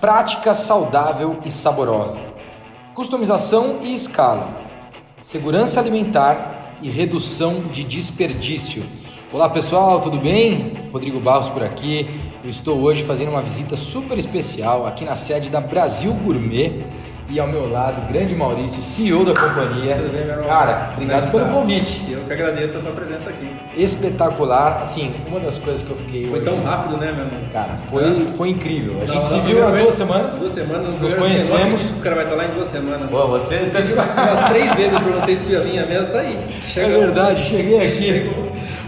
prática saudável e saborosa, customização e escala, segurança alimentar e redução de desperdício. Olá pessoal, tudo bem? Rodrigo Barros por aqui. Eu estou hoje fazendo uma visita super especial aqui na sede da Brasil Gourmet e ao meu lado, grande Maurício, CEO da companhia. Tudo bem, meu irmão? Cara, obrigado pelo está? convite. Eu que agradeço a tua presença aqui. Espetacular. Assim, uma das coisas que eu fiquei Foi hoje- tão rápido, né, meu irmão? Cara, foi, foi incrível. A gente Não, se não, viu há duas semanas. Duas semanas. no Nos conhecemos. não O cara vai estar lá em duas semanas. Pô, você, você. Umas três vezes eu perguntei se tu ia vir, a mesma tá aí. É Chega- verdade, cheguei aqui.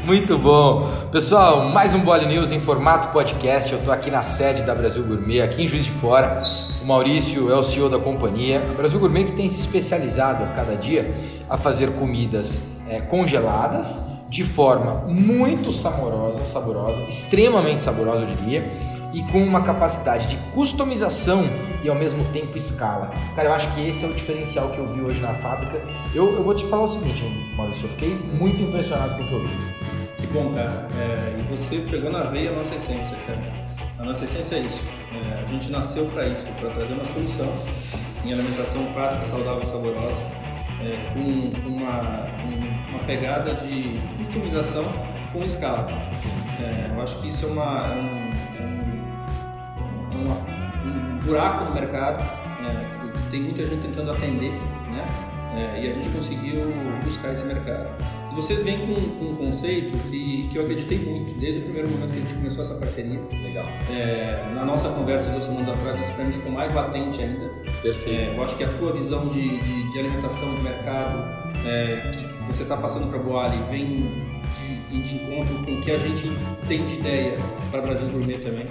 Muito bom. Pessoal, mais um Bole News em formato podcast. Eu tô aqui na sede da Brasil Gourmet, aqui em Juiz de Fora. O Maurício é o CEO da companhia. A Brasil Gourmet que tem se especializado a cada dia a fazer comidas eh, congeladas de forma muito saborosa, saborosa, extremamente saborosa, eu diria, e com uma capacidade de customização e ao mesmo tempo escala. Cara, eu acho que esse é o diferencial que eu vi hoje na fábrica. Eu, eu vou te falar o seguinte, Maurício, eu fiquei muito impressionado com o que eu vi. Que bom, cara. É, e você pegou na veia a nossa essência, cara. A nossa essência é isso. É, a gente nasceu para isso, para trazer uma solução em alimentação prática, saudável e saborosa, é, com uma, um- uma pegada de customização com escala. É, eu acho que isso é, uma, é um, é um- é uma- um buraco no mercado é, que tem muita gente tentando atender, né? É, e a gente conseguiu buscar esse mercado. Vocês vêm com, com um conceito que, que eu acreditei muito, desde o primeiro momento que a gente começou essa parceria. Legal. É, na nossa conversa duas semanas atrás, isso para mim ficou mais latente ainda. Perfeito. É, eu acho que a tua visão de, de, de alimentação, de mercado, é, que você está passando para a Boali, vem de, de encontro com o que a gente tem de ideia para o Brasil Gourmet também.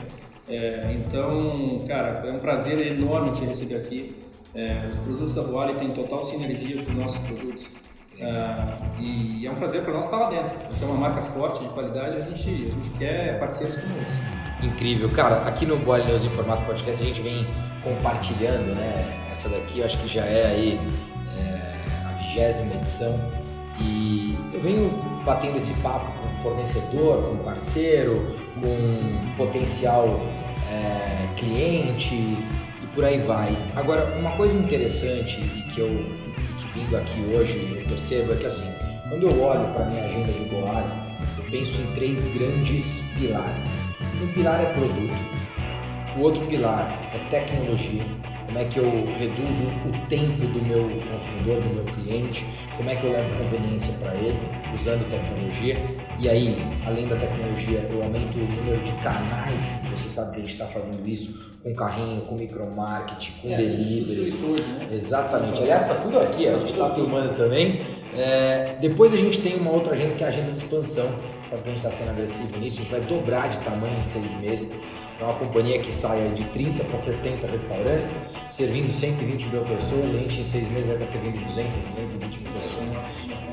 É, então, cara, é um prazer enorme te receber aqui. É, os produtos da Boali têm total sinergia com os nossos produtos. Ah, e é um prazer para nós estar lá dentro. Então, é uma marca forte, de qualidade, a gente, a gente quer parceiros como esse. Incrível. Cara, aqui no Boile News em formato podcast a gente vem compartilhando, né? Essa daqui acho que já é aí é, a vigésima edição. E eu venho batendo esse papo com fornecedor, com parceiro, com potencial é, cliente e por aí vai. Agora, uma coisa interessante e que eu vindo aqui hoje eu percebo é que assim, quando eu olho para minha agenda de Boali, eu penso em três grandes pilares. Um pilar é produto, o outro pilar é tecnologia, como é que eu reduzo o tempo do meu consumidor, do meu cliente, como é que eu levo conveniência para ele usando tecnologia. E aí, além da tecnologia, eu aumento o número de canais. Você sabe que a gente está fazendo isso com carrinho, com micromarketing, com É, delivery. isso hoje, né? Exatamente. Aliás, está tudo aqui, ó. a gente está filmando também. É, depois a gente tem uma outra agenda que é a agenda de expansão. Sabe que a gente está sendo agressivo nisso? A gente vai dobrar de tamanho em seis meses. Então, uma companhia que sai de 30 para 60 restaurantes, servindo 120 mil pessoas, a gente em seis meses vai estar servindo 200, 220 mil pessoas.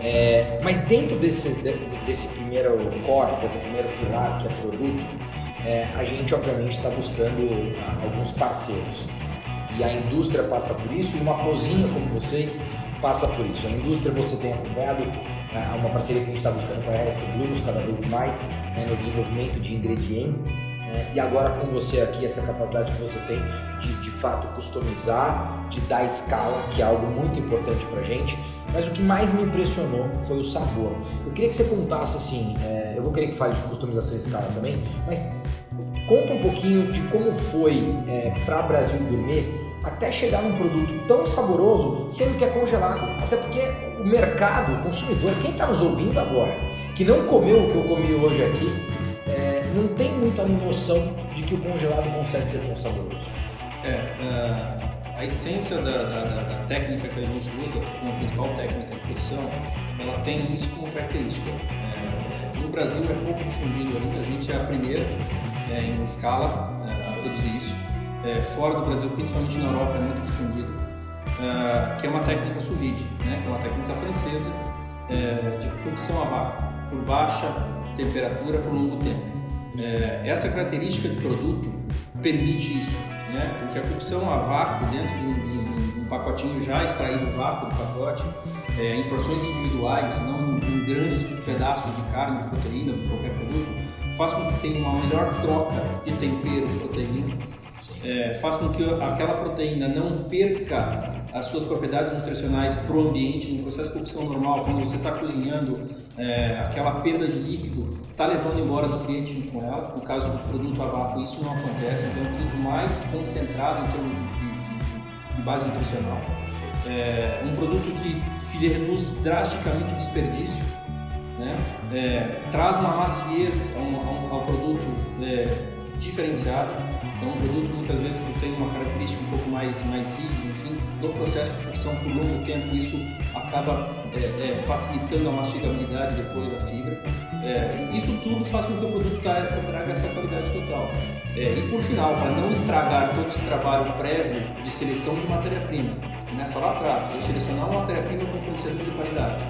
É, mas dentro desse, de- desse primeiro core, desse primeiro pilar que é produto, é, a gente obviamente está buscando ah, alguns parceiros. né? E a indústria passa por isso e uma cozinha como vocês passa por isso. A indústria você tem acompanhado ah, uma parceria que a gente está buscando com a RS Blues cada vez mais né, no desenvolvimento de ingredientes. Né? E agora com você aqui, essa capacidade que você tem de de fato customizar, de dar escala, que é algo muito importante pra gente. Mas o que mais me impressionou foi o sabor. Eu queria que você contasse assim, é, eu vou querer que fale de customização e escala também, mas conta um pouquinho de como foi é, para Brasil Gourmet até chegar num produto tão saboroso, sendo que é congelado. Até porque o mercado, o consumidor, quem está nos ouvindo agora, que não comeu o que eu comi hoje aqui, não tem muita noção de que o congelado consegue ser tão saboroso. É, a, a essência da, da- da- técnica que a gente usa, como principal técnica de produção, ela tem isso como característica. É, no Brasil é pouco difundido ainda, a gente é a primeira é, em escala é, a produzir isso. É, fora do Brasil, principalmente na Europa, é muito difundido, é, que é uma técnica sous vide, né, que é uma técnica francesa é, de cocção a vácuo, por baixa temperatura por longo tempo. É, essa característica de produto permite isso, né? porque a cocção a vácuo dentro de um, de um- pacotinho já extraído do vácuo do pacote, é, em porções individuais, não em grandes pedaços de carne, proteína, de qualquer produto, faz com que tenha uma melhor troca de tempero, proteína é, faz com que aquela proteína não perca as suas propriedades nutricionais para o ambiente, no processo de cocção normal, quando você está cozinhando, é, aquela perda de líquido está levando embora nutrientes junto com ela. No caso do produto a vácuo, isso não acontece, então é um produto mais concentrado em termos de, de, de base nutricional. É, um produto que, que reduz drasticamente o desperdício, né? É, traz uma maciez ao, ao, ao produto é, diferenciado então, um produto muitas vezes que tem uma característica um pouco mais, mais rígida, enfim, no processo de cocção por longo tempo, isso acaba é, é, facilitando a mastigabilidade depois da fibra. É, isso tudo faz com que o produto traga essa qualidade total. É, e por final, para não estragar todo esse trabalho prévio de seleção de matéria-prima, começa lá atrás, eu selecionar uma matéria-prima com fornecedor de qualidade.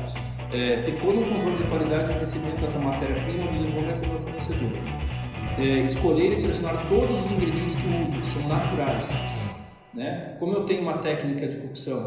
É, ter todo um controle de qualidade no recebimento dessa matéria-prima no desenvolvimento do fornecedor é, escolher e selecionar todos os ingredientes que eu uso, que são naturais. Né? Como eu tenho uma técnica de cocção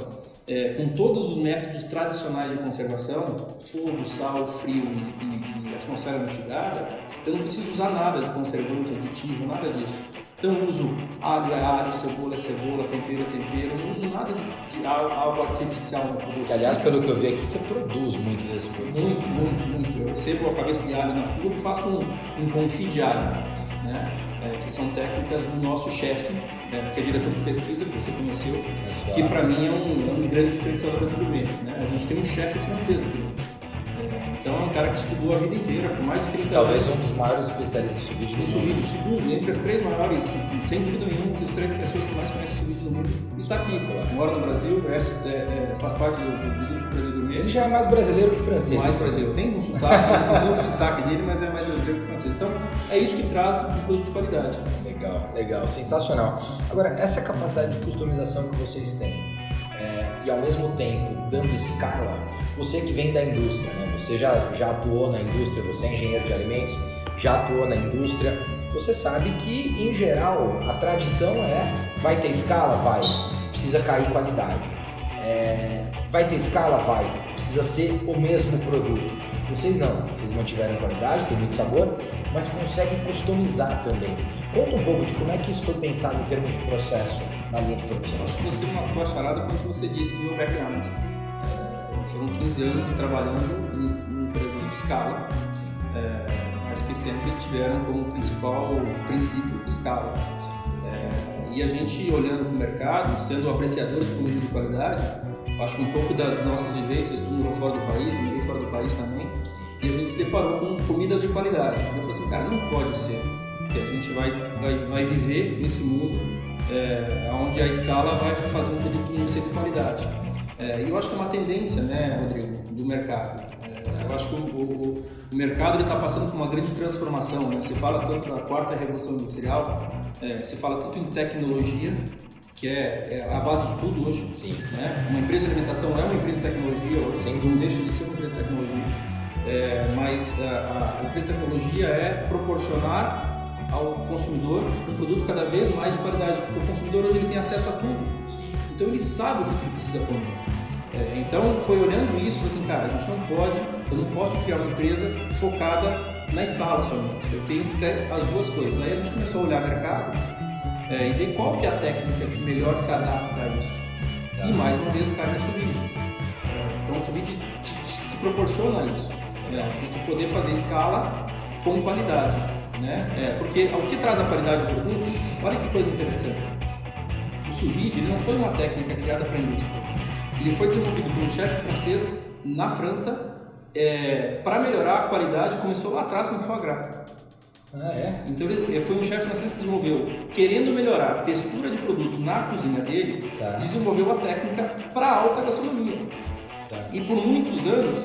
é, com todos os métodos tradicionais de conservação, fogo, sal, frio e, e, e atmosfera mastigada, eu não preciso usar nada de conservante, aditivo, nada disso. Então eu uso alho é alho, cebola é cebola, tempero é tempero, eu não uso nada de, de algo artificial no produto. Que, aliás, pelo que eu vi aqui, você produz muito desse produto. Muito, muito, muito. Eu recebo a cabeça de alho na rua e faço um, um confit de alho, né? É, que são técnicas do nosso chefe, né? que é diretor de pesquisa, que você conheceu, que para mim é um, é um grande diferencial do Brasil Gourmet. Né? A gente tem um chefe francês aqui. Então é um cara que estudou a vida inteira, por mais de 30 Talvez anos. Talvez um dos maiores especialistas em sous-vide no mundo. segundo, entre as três maiores, sem dúvida nenhuma, as três pessoas que mais conhecem sous-vide no mundo, está aqui. Claro. Mora no Brasil, é, é, é, faz parte do, do, grupo Brasil Gourmet. Ele já é mais brasileiro que francês. Mais brasileiro. Tem um sotaque, tem um sotaque dele, mas é mais brasileiro que francês. Então é isso que traz um produto de qualidade. Legal, legal, sensacional. Agora, essa capacidade de customização que vocês têm, e ao mesmo tempo dando escala, você que vem da indústria, né? você já, já atuou na indústria, você é engenheiro de alimentos, já atuou na indústria, você sabe que em geral a tradição é vai ter escala? Vai, precisa cair qualidade. É, vai ter escala? Vai, precisa ser o mesmo produto. Vocês não, vocês mantiveram qualidade, tem muito sabor, mas conseguem customizar também. Conta um pouco de como é que isso foi pensado em termos de processo na linha de produção. Acho que você matou a charada quando você disse do meu background. É, foram 15 anos trabalhando em, em empresas de escala, é, mas que sempre tiveram como principal princípio escala. É, e a gente olhando para o mercado, sendo apreciador de comida de qualidade, acho que um pouco das nossas vivências, tu morou fora do país, morei fora do país também, e a gente se deparou com comidas de qualidade. Eu falei assim, cara, não pode ser que a gente vai, vai, vai viver nesse mundo é, onde a escala vai fazer um produto não ser de qualidade. É, e eu acho que é uma tendência, né, Rodrigo, do mercado. É, eu acho que o, o, o mercado está passando por uma grande transformação. Né? Se fala tanto da quarta revolução industrial, é, se fala tanto em tecnologia, que é, é, a base de tudo hoje. Sim. Né? Uma empresa de alimentação é uma empresa de tecnologia, ou assim, não deixa de ser uma empresa de tecnologia. É, mas a, a empresa de tecnologia é proporcionar ao consumidor um produto cada vez mais de qualidade, porque o consumidor hoje ele tem acesso a tudo. Então ele sabe o que ele precisa comer. É, então foi olhando isso, falei assim, cara, a gente não pode, eu não posso criar uma empresa focada na escala somente. Eu tenho que ter as duas coisas. Aí a gente começou a olhar o mercado é, e ver qual que é a técnica que melhor se adapta a isso. Tá. E mais uma vez carne sous é, Então o sous te, te, te, proporciona isso, né? de tu poder fazer escala com qualidade. Né? É, porque o que traz a qualidade do produto, olha que coisa interessante. O sous vide não foi uma técnica criada para a indústria. Ele foi desenvolvido por um chefe francês na França é, para melhorar a qualidade. Começou lá atrás com o foie gras. Ah, é? Então ele foi um chefe francês que desenvolveu, querendo melhorar a textura de produto na cozinha dele, tá. desenvolveu a técnica para alta gastronomia. Tá. E por muitos anos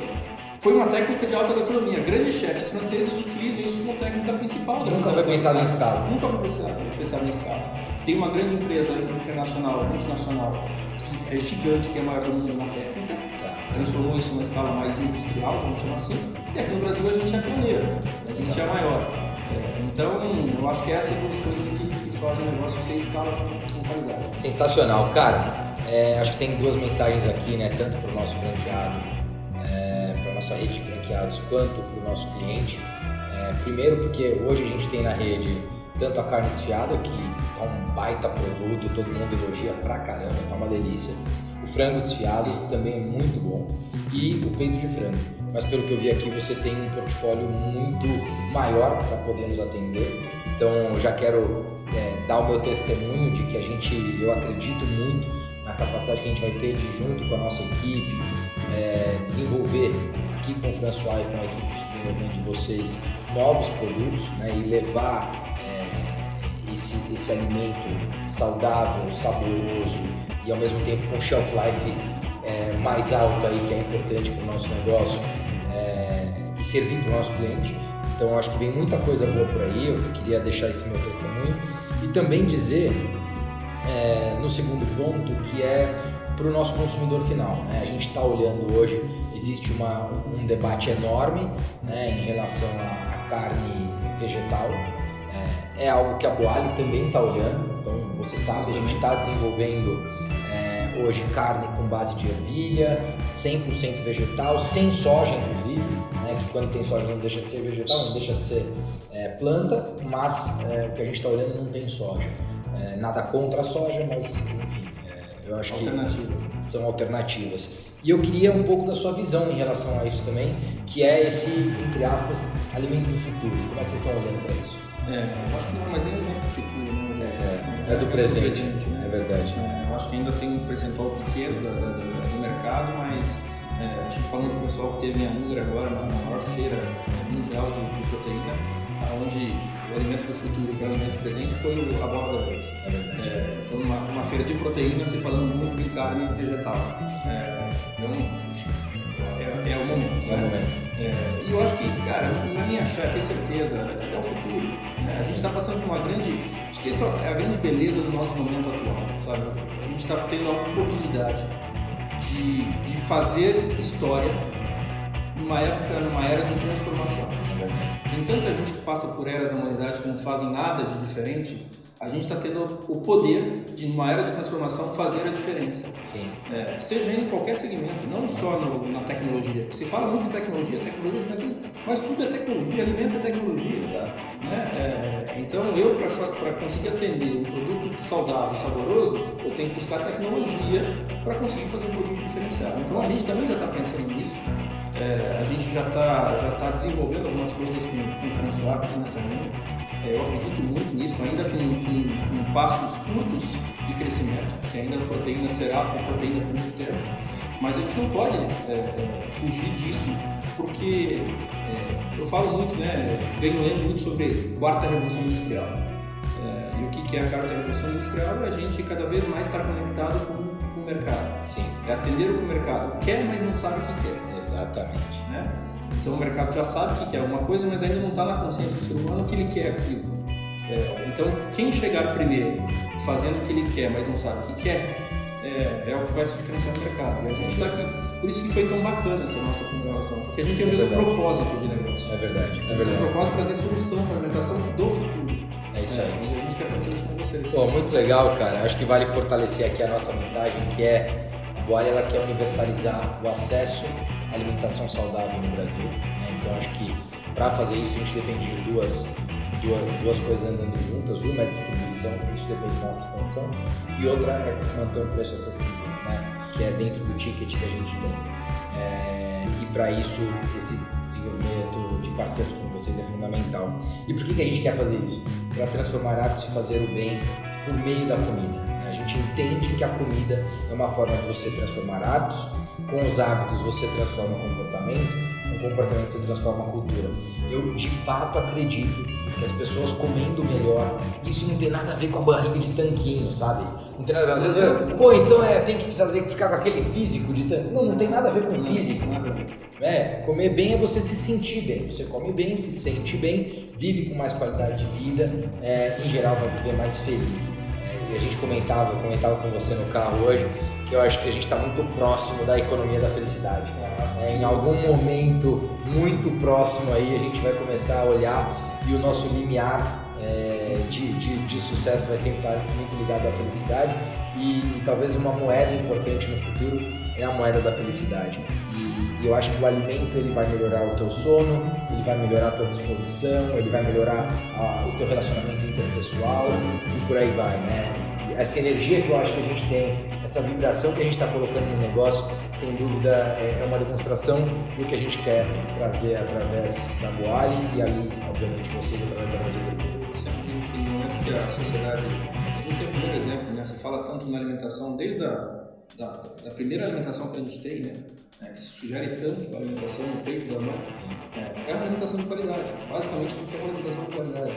foi uma técnica de alta gastronomia. Grandes chefes franceses utilizam isso como técnica principal. Nunca foi pensado em escala. Nunca foi pensado, pensado em escala. Tem uma grande empresa internacional, multinacional, que é gigante, que é maior do mundo na técnica, tá. transformou isso numa escala mais industrial, vamos chamar assim. E aqui no Brasil a gente é pioneiro, a gente é maior. É, então, eu acho que essa é uma das coisas que, que fazem o negócio ser escala com qualidade. Sensacional. Cara, é, acho que tem duas mensagens aqui, né? Tanto para o nosso franqueado nossa rede de franqueados quanto para o nosso cliente. É, primeiro porque hoje a gente tem na rede tanto a carne desfiada, que tá um baita produto, todo mundo elogia pra caramba, tá uma delícia. O frango desfiado também é muito bom. E o peito de frango. Mas pelo que eu vi aqui, você tem um portfólio muito maior para poder nos atender. Então já quero é, dar o meu testemunho de que a gente, eu acredito muito capacidade que a gente vai ter de junto com a nossa equipe é, desenvolver aqui com o François e com a equipe de desenvolvimento de vocês novos produtos né, e levar é, esse, esse alimento saudável, saboroso e ao mesmo tempo com shelf life é, mais alto aí que é importante para o nosso negócio é, e servir para o nosso cliente. Então acho que vem muita coisa boa por aí. Eu queria deixar esse meu testemunho e também dizer é, no segundo ponto que é para o nosso consumidor final. Né? A gente está olhando hoje, existe uma, um debate enorme né, em relação à, carne vegetal. É, é, algo que a Boali também está olhando. Então, você sabe, a gente está desenvolvendo é, hoje carne com base de ervilha, 100% vegetal, sem soja, inclusive. Né, que quando tem soja não deixa de ser vegetal, não deixa de ser é, planta, mas é, o que a gente está olhando não tem soja. É, nada contra a soja, mas enfim, eu acho alternativas. que são alternativas. E eu queria um pouco da sua visão em relação a isso também, que é esse, entre aspas, alimento do futuro. Como é que vocês estão olhando para isso? É, eu acho que não é mais nem alimento do futuro, não é, é, é do presente, é, né? é verdade. É, eu acho que ainda tem um percentual pequeno da, da, do mercado, mas é, a gente falando com o pessoal que teve em Angra agora, na maior feira mundial de, de proteína, onde o alimento do futuro para o alimento presente foi a bola da vez. É verdade. É, então, numa, numa, feira de proteína, se falando muito de carne vegetal. É, então, é, é, o momento. É o momento. É, e eu acho que, cara, na minha achar, ter certeza, é o futuro. Né? A gente está passando por uma grande. Acho que essa é a grande beleza do nosso momento atual, sabe? A gente está tendo a oportunidade de, de fazer história numa época, numa era de transformação. Tem tanta gente que passa por eras na humanidade que não fazem nada de diferente. A gente está tendo o poder de, numa era de transformação, fazer a diferença. Sim. É, seja em qualquer segmento, não só no, na tecnologia. Se fala muito em tecnologia, tecnologia, tecnologia, mas tudo é tecnologia, alimento é tecnologia. Exato. Né? É, então, eu, para conseguir atender um produto saudável, saboroso, eu tenho que buscar tecnologia para conseguir fazer um produto diferenciado. Então, a gente também já está pensando nisso. É, a gente já está já tá desenvolvendo algumas coisas com, com François aqui nessa linha. É, eu acredito muito nisso, ainda com, com, com, passos curtos de crescimento, que ainda a proteína será a proteína por muito tempo. Mas a gente não pode é, é fugir disso, porque é, eu falo muito, né, venho lendo muito sobre quarta revolução industrial. É, e o que é a quarta revolução industrial? A gente cada vez mais estar conectado com mercado. Sim. É atender o que o mercado quer, mas não sabe o que quer. Exatamente. Né? Então o mercado já sabe o que quer alguma coisa, mas ainda não está na consciência do ser humano que ele quer aquilo. É, então quem chegar primeiro fazendo o que ele quer, mas não sabe o que quer, é, é o que vai se diferenciar no mercado. E a gente está aqui. Por isso que foi tão bacana essa nossa conversação, porque a gente tem o é mesmo verdade. propósito de negócio. É verdade, é verdade. O propósito é trazer solução para a alimentação do futuro. Isso aí. E a gente quer vocês. Pô, muito legal, cara. Acho que vale fortalecer aqui a nossa mensagem, que é a Boalha ela quer universalizar o acesso à alimentação saudável no Brasil. Né? Então acho que para fazer isso a gente depende de duas, duas, duas coisas andando juntas. Uma é a distribuição, isso depende da nossa expansão, e outra é manter um preço acessível, né? que é dentro do ticket que a gente tem. É, e para isso, esse desenvolvimento de parceiros como vocês é fundamental. E por que, que a gente quer fazer isso? Para transformar hábitos e fazer o bem por meio da comida. A gente entende que a comida é uma forma de você transformar hábitos, com os hábitos você transforma comportamento, com comportamento você transforma cultura. Eu de fato acredito que as pessoas comendo melhor, isso não tem nada a ver com a barriga de tanquinho, sabe? Não tem nada a ver. Às vezes, pô, então é, tem que fazer ficar com aquele físico de tanquinho. Não, não tem nada a ver com físico. É, comer bem é você se sentir bem. Você come bem, se sente bem, vive com mais qualidade de vida, é, em geral vai viver mais feliz. A gente comentava, eu comentava com você no carro hoje, que eu acho que a gente está muito próximo da economia da felicidade. É, em algum momento muito próximo aí a gente vai começar a olhar e o nosso limiar é, de, de, de, sucesso vai sempre estar muito ligado à felicidade e, e, talvez uma moeda importante no futuro é a moeda da felicidade. E, e, eu acho que o alimento ele vai melhorar o teu sono, ele vai melhorar a tua disposição, ele vai melhorar a, o teu relacionamento interpessoal e por aí vai, né? essa energia que eu acho que a gente tem, essa vibração que a gente está colocando no negócio, sem dúvida é, é uma demonstração do que a gente quer trazer através da Boali e aí, obviamente, vocês através da Brasil Eu sempre que no momento que a sociedade. A gente tem o primeiro exemplo, né? Você fala tanto na alimentação, desde a da, da, primeira alimentação que a gente tem, né? É, que sugere tanto a alimentação no peito da mãe, é, é uma alimentação de qualidade. Basicamente, porque é uma alimentação de qualidade.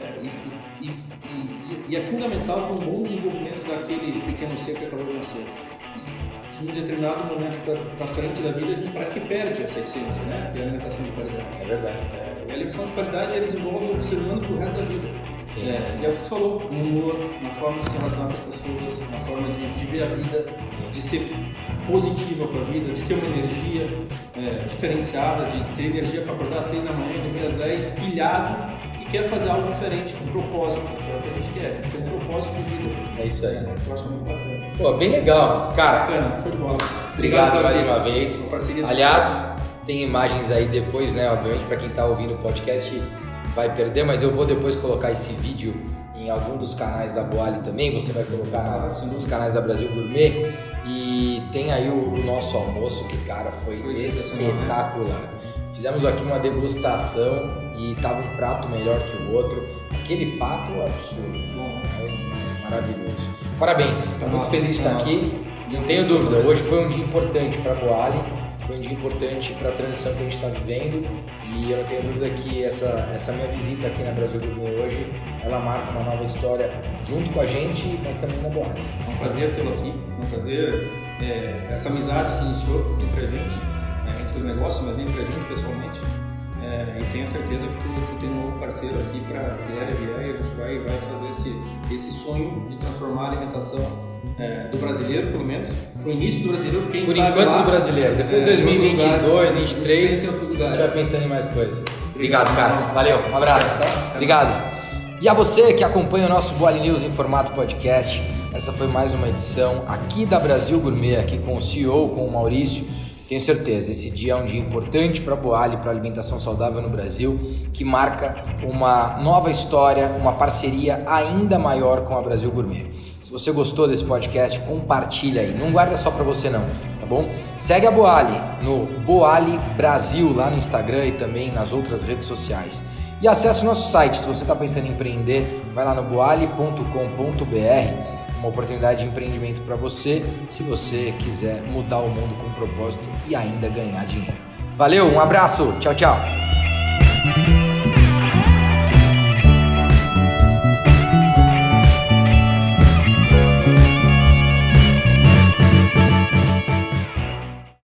É, e, e, e, e, é fundamental para um bom desenvolvimento daquele pequeno ser que acabou de nascer. E em um determinado momento para frente da vida, a gente parece que perde essa essência, né? que é a alimentação de qualidade. É verdade. É, a alimentação de qualidade ela desenvolve o ser humano para o resto da vida. Sim. É, e é o que tu falou, no humor, na forma de se relacionar com as pessoas, na forma de, de ver a vida, Sim. de ser positiva com a vida, de ter uma energia é, diferenciada, de ter energia para acordar às seis da manhã e dormir às dez, pilhado quer fazer algo diferente, com propósito, é o que a gente quer, a gente tem um propósito de vida. É isso aí. É, eu acho que é muito bacana. Pô, bem legal. Cara, bacana, show de bola. Obrigado, obrigado mais uma vez. Aliás, tem imagens aí depois, né? Obviamente, para quem está ouvindo o podcast vai perder, mas eu vou depois colocar esse vídeo em algum dos canais da Boali também. Você vai colocar nos canais da Brasil Gourmet. E tem aí o, o nosso almoço, que, cara, foi, foi né? espetacular. Fizemos aqui uma degustação e tava um prato melhor que o outro. Aquele pato é absurdo, é maravilhoso. Parabéns, estou muito feliz de estar aqui. Não tenho dúvida, hoje foi um dia importante para a Boali, foi um dia importante para a transição que a gente está vivendo e eu não tenho dúvida que essa, essa minha visita aqui na Brasil Gourmet hoje, ela marca uma nova história junto com a gente, mas também na Boali. É um prazer tê-lo aqui, é um prazer é, essa amizade que iniciou entre a gente né, entre os negócios, mas entre a gente pessoalmente. É, e tenho certeza que tu, tu tem um novo parceiro aqui para vier e vier e a gente vai, vai fazer esse, esse sonho de transformar a alimentação é, do brasileiro, pelo menos, para o início do brasileiro, quem Por sabe enquanto lá, do brasileiro, depois de é, 2022, 2023, a gente vai pensando em mais coisas. Obrigado, cara. Valeu, um abraço. Obrigado. E a você que acompanha o nosso Boa News em formato podcast, essa foi mais uma edição aqui da Brasil Gourmet, aqui com o CEO, com o Maurício. Tenho certeza, esse dia é um dia importante para a Boali, para a alimentação saudável no Brasil, que marca uma nova história, uma parceria ainda maior com a Brasil Gourmet. Se você gostou desse podcast, compartilha aí. Não guarda só para você não, tá bom? Segue a Boali no Boali Brasil lá no Instagram e também nas outras redes sociais. E acesse o nosso site, se você está pensando em empreender, vai lá no boali.com.br uma oportunidade de empreendimento para você, se você quiser mudar o mundo com propósito e ainda ganhar dinheiro. Valeu, um abraço, tchau, tchau.